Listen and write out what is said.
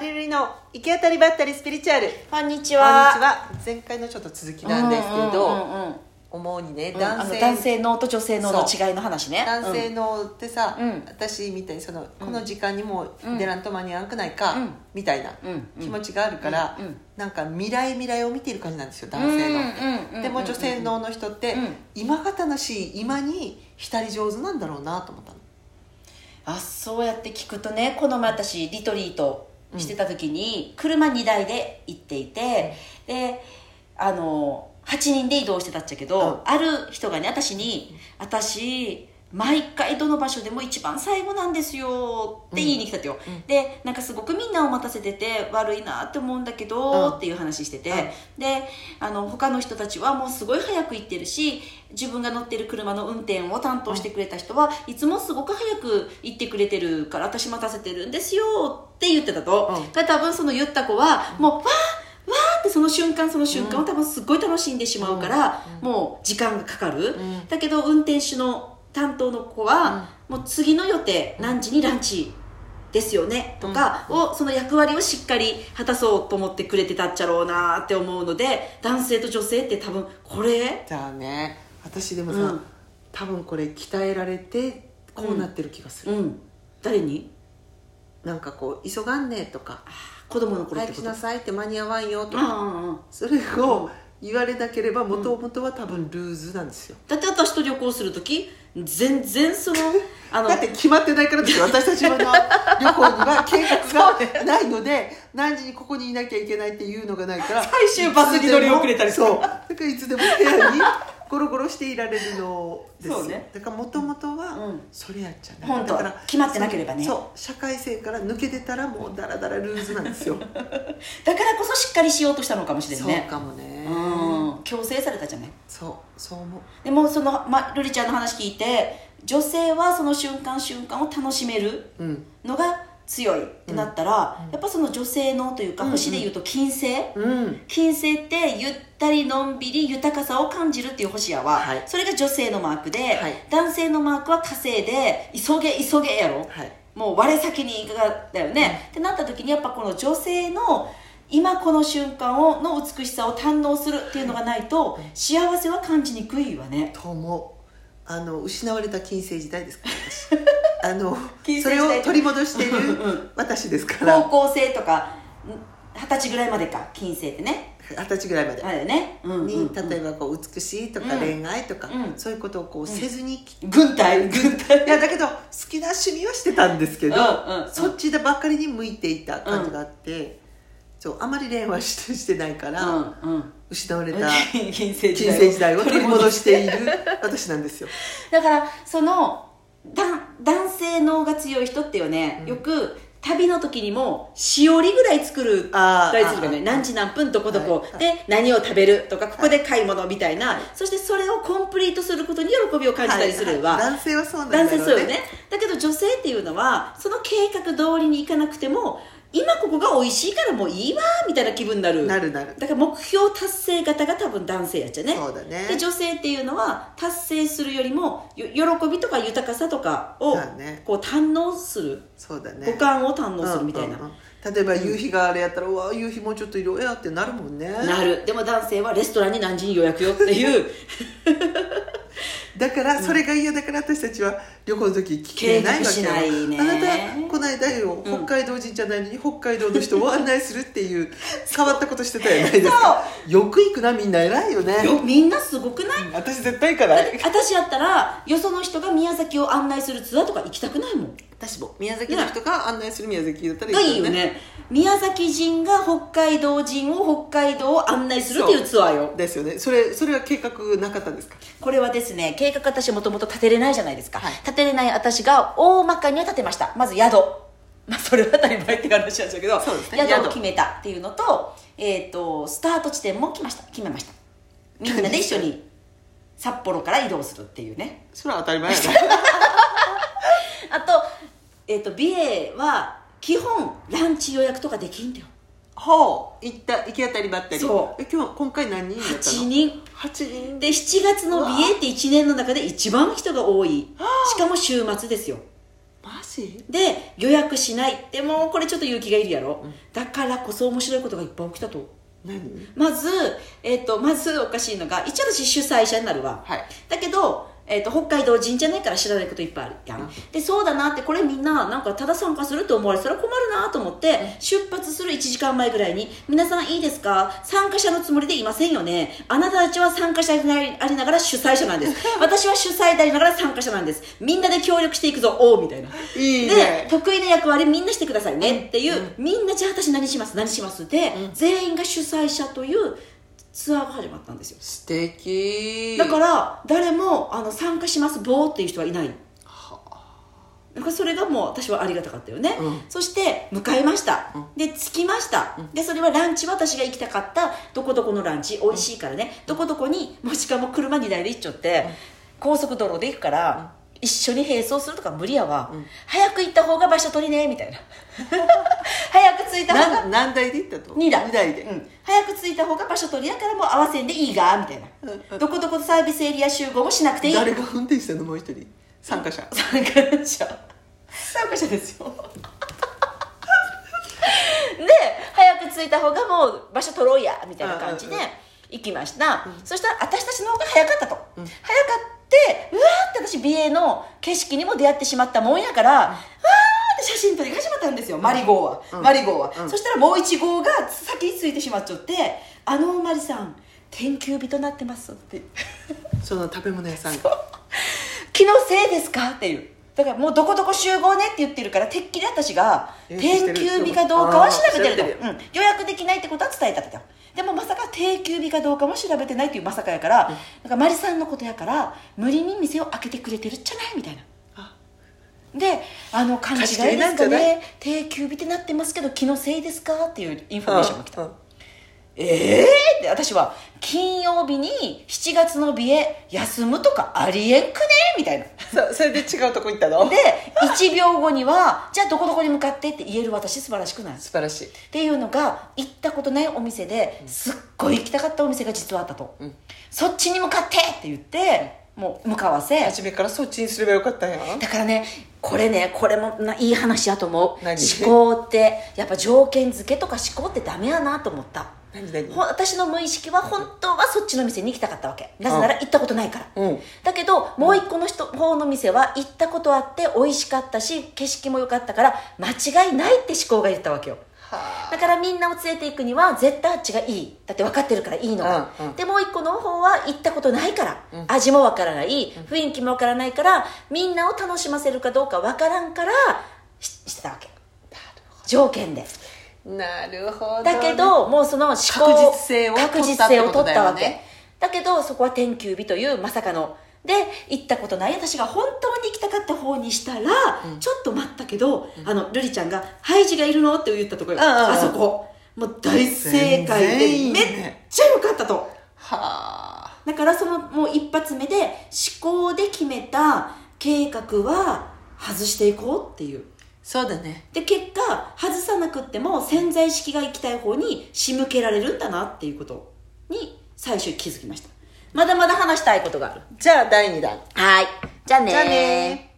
リルリの行き当たりばったりスピリチュアル。こんにちこんにはちは。前回のちょっと続きなんですけど、うんうんうんうん。思うにね男性,、の男性脳と女性脳の違いの話ね。男性のってさ、うん。私みたいにその、この時間にもう出らんと間に合わんくないか、うん。みたいなうん気持ちがあるから、うんうん。なんか未来未来を見ている感じなんですよ男性の、うんうんうんうんでも女性脳の人って、うん。今が楽しい今に浸り上手なんだろうなと思ったの。あそうやって聞くとねこの前私リトリートしてた時に車2台で行っていて、であの8人で移動してたっちゃけど、うん。ある人がね私に「私毎回どの場所でも一番最後なんですよ」って言いに来たってよ、うん。でなんかすごくみんなを待たせてて悪いなって思うんだけど、うん。っていう話してて、うん。であの他の人たちはもうすごい早く行ってるし自分が乗ってる車の運転を担当してくれた人はいつもすごく早く行ってくれてるから私待たせてるんですよって言ってたと、うん。多分その言った子はもうわーわーってその瞬間その瞬間を多分すっごい楽しんでしまうから、もう時間がかかる、ん。だけど運転手の担当の子は、もう次の予定何時にランチですよねとかを、その役割をしっかり果たそうと思ってくれてたっちゃろうなって思うので男性と女性って多分これ？じゃあね私でもさ、うん。多分これ鍛えられてこうなってる気がする、うん。誰に？なんかこう急がんねとか子供の頃っ早くしなさいって間に合わんよとうんか、うんうん。それを言われなければもともとは多分ルーズなんですよ、だって私と旅行する時全然その あのだって決まってないからですよ私たちの 旅行には計画がないので何時にここにいなきゃいけないっていうのがないから最終バスに乗り遅れたりそう。だからいつでも部屋にゴロゴロしていられるのですよ、そうね。だからもともとはうん。それやっちゃない、本当だから決まってなければね。そう社会性から抜けてたらもうダラダラルーズなんですよ。だからこそしっかりしようとしたのかもしれんそうねかもね。うん。強制されたじゃない。そうそう思う。でもその、ま、ルリちゃんの話聞いて女性はその瞬間瞬間を楽しめるうん。のが強いってなったら、やっぱその女性のというかうんうん。星でいうと金星、うん。金星ってゆったりのんびり豊かさを感じるっていう星やわ、はい。それが女性のマークで、はい。男性のマークは火星で急げ急げやろ、はい。もう我先に行かだよね、ってなった時にやっぱこの女性の今この瞬間をの美しさを堪能するっていうのがないと幸せは感じにくいわね。と思う。あの失われた金星時代ですから私あのそれを取り戻しているうん私ですから。高校生とかん二十歳ぐらいまでか金星ってね。二十歳ぐらいまで。ね、うんうんにうん。例えばこう美しいとかうん。恋愛とか、うん。そういうことをこうせずに、軍隊。軍隊。いやだけど好きな趣味はしてたんですけど、うんうんうん。そっちでばっかりに向いていた感じがあって、そうあまり恋愛してしてないから、うんうん。失われた 金星時金代を取り戻している私なんですよ。だからそのだ男性脳が強い人ってよね、よく旅の時にもしおりぐらい作るあー大事がね。何時何分どこどこ、はい。で何を食べるとかここで買い物みたいな、そしてそれをコンプリートすることに喜びを感じたりするわ、はい。はい。男性はそうなんだね。男性そうよね。だけど女性っていうのはその計画通りにいかなくても今ここが美味しいからもういいわみたいな気分になる。なるなる。だから目標達成型が多分男性やっちゃね。そうだね。で女性っていうのは達成するよりもよ喜びとか豊かさとかをこう堪能する、そうだね。五感を堪能するみたいな、うんうんうん。例えば夕日があれやったら、うわ夕日もうちょっと色やってなるもんね。なる。でも男性はレストランに何時に予約よっていうだからそれが嫌だから私たちは旅行の時聞けないわけよね。あなたこの間よ北海道人じゃないのに北海道の人を案内するっていう 変わったことしてたじゃないですか。よく行くなみんな偉いよね。よみんなすごくない？私絶対行かない私やったらよその人が宮崎を案内するツアーとか行きたくないもん私も。宮崎の人が案内する宮崎だったらがいいよね。いいよね。宮崎人が北海道人を北海道を案内するっていうツアーよ。ですよね。それそれは計画なかったんですか？これはですね計画私もともと立てれないじゃないですか、はい。立てれない私が大まかには立てました。まず宿。まあそれは当たり前って話なんですけどそうですね。宿宿。を決めたっていうのと,、えー、とスタート地点も決めました。決めました。みんなで一緒に札幌から移動するっていうね。それは当たり前やね えー、と美瑛は基本ランチ予約とかできんだよ。ほう。行った行き当たりばったり。そう。え今日今回何人だった8の人。8人？で7月の美瑛って1年の中で一番人が多い。しかも週末ですよ。マジ？ジで予約しない。でもこれちょっと勇気がいるやろ、だからこそ面白いことがいっぱい起きたと。何？まず、えっとまずおかしいのが一応私主催者になるわ、はい。だけど、えっと北海道人じゃないから知らないこといっぱいあるやん、でそうだなってこれみんななんかただ参加するって思われてたら困るなと思って、出発する1時間前ぐらいに「皆さんいいですか？参加者のつもりでいませんよね。あなたたちは参加者でありながら主催者なんです。私は主催でありながら参加者なんです。みんなで協力していくぞおう」みたいな。いいでね得意な役割みんなしてくださいねっていう、みんなじゃあ私何します？何します？で、全員が主催者というツアーが始まったんですよ。素敵。だから誰もあの参加しますボーっていう人はいない。だからそれがもう私はありがたかったよね、うん。そして向かいました、で着きました、でそれはランチは私が行きたかった。どこどこのランチ。美味しいからね、どこどこにもうしかも車2台で行っちゃって、高速道路で行くから、一緒に並走するとか無理やわ、早く行った方が場所取りねみたいな。早く着いた方がな何台で行ったと？2台。二台で、うん、早く着いた方が場所取りやからもう合わせんでいいがみたいな、どこどこサービスエリア集合もしなくていい。誰が運転したのもう一人？参加者。参加者。参加者ですよ。で早く着いた方がもう場所取ろうやみたいな感じでうんうん行きました、そしたら私たちの方が早かったと、早かってうわーって私美瑛の景色にも出会ってしまったもんやから、わーって写真撮りが始まったんですよマリ号は、マリ号は、そしたらもう1号が先についてしまっちゃって「あのマリさん天休日となってます」って。その食べ物屋さん。が気のせいですかっていう。だからもうどこどこ集合ねって言ってるからてっきり私が予約してる。定休日かどうかは調べてると。うん、予約できないってことは伝えたと。でもまさか定休日かどうかも調べてないっていうまさかやから、なんかマリさんのことやから無理に店を開けてくれてるんじゃないみたいな。あ。であの勘違いですかね。定休日ってなってますけど気のせいですか？っていうインフォメーションが来た。うん。ええー、って私は金曜日に7月の美へ休むとかありえんくね？みたいなそそれで違うとこ行ったの？で1秒後にはじゃあどこどこに向かってって言える私素晴らしくない？っ素晴らしい。ていうのが行ったことないお店ですっごい行きたかったお店が実はあったと、ん。そっちに向かってって言ってもう向かわせ。初めからそっちにすればよかったん。やだからねこれねこれもないい話やと思う。何？思考って。やっぱ条件付けとか思考ってダメやなと思った私の無意識は本当はそっちの店に行きたかったわけ。なぜなら行ったことないから、うん。だけどもう一個の人方の店は行ったことあって美味しかったし景色も良かったから間違いないって思考が言ったわけよ。はだからみんなを連れて行くには絶対あっちがいい。だって分かってるからいいのが、うんうん。でもう一個の方は行ったことないから、味も分からない雰囲気も分からないからみんなを楽しませるかどうか分からんからししてたわけ。条件でなるほどだけどもうその思考確実性を取った確実性を取ったわけ。だけどそこは天休日というまさかの。で行ったことない私が本当に行きたかった方にしたら、ちょっと待ったけど、あの瑠璃ちゃんが「ハイジがいるの?」って言ったところ、うん。うんうんあそこ。もう大正解でめね。っちゃ良かったと。はあ。だからそのもう一発目で思考で決めた計画は外していこうっていうそうだね。で結果外さなくっても潜在意識が行きたい方に仕向けられるんだなっていうことに最初気づきました。まだまだ話したいことがある。じゃあ第2弾。はい。じゃあねじゃあね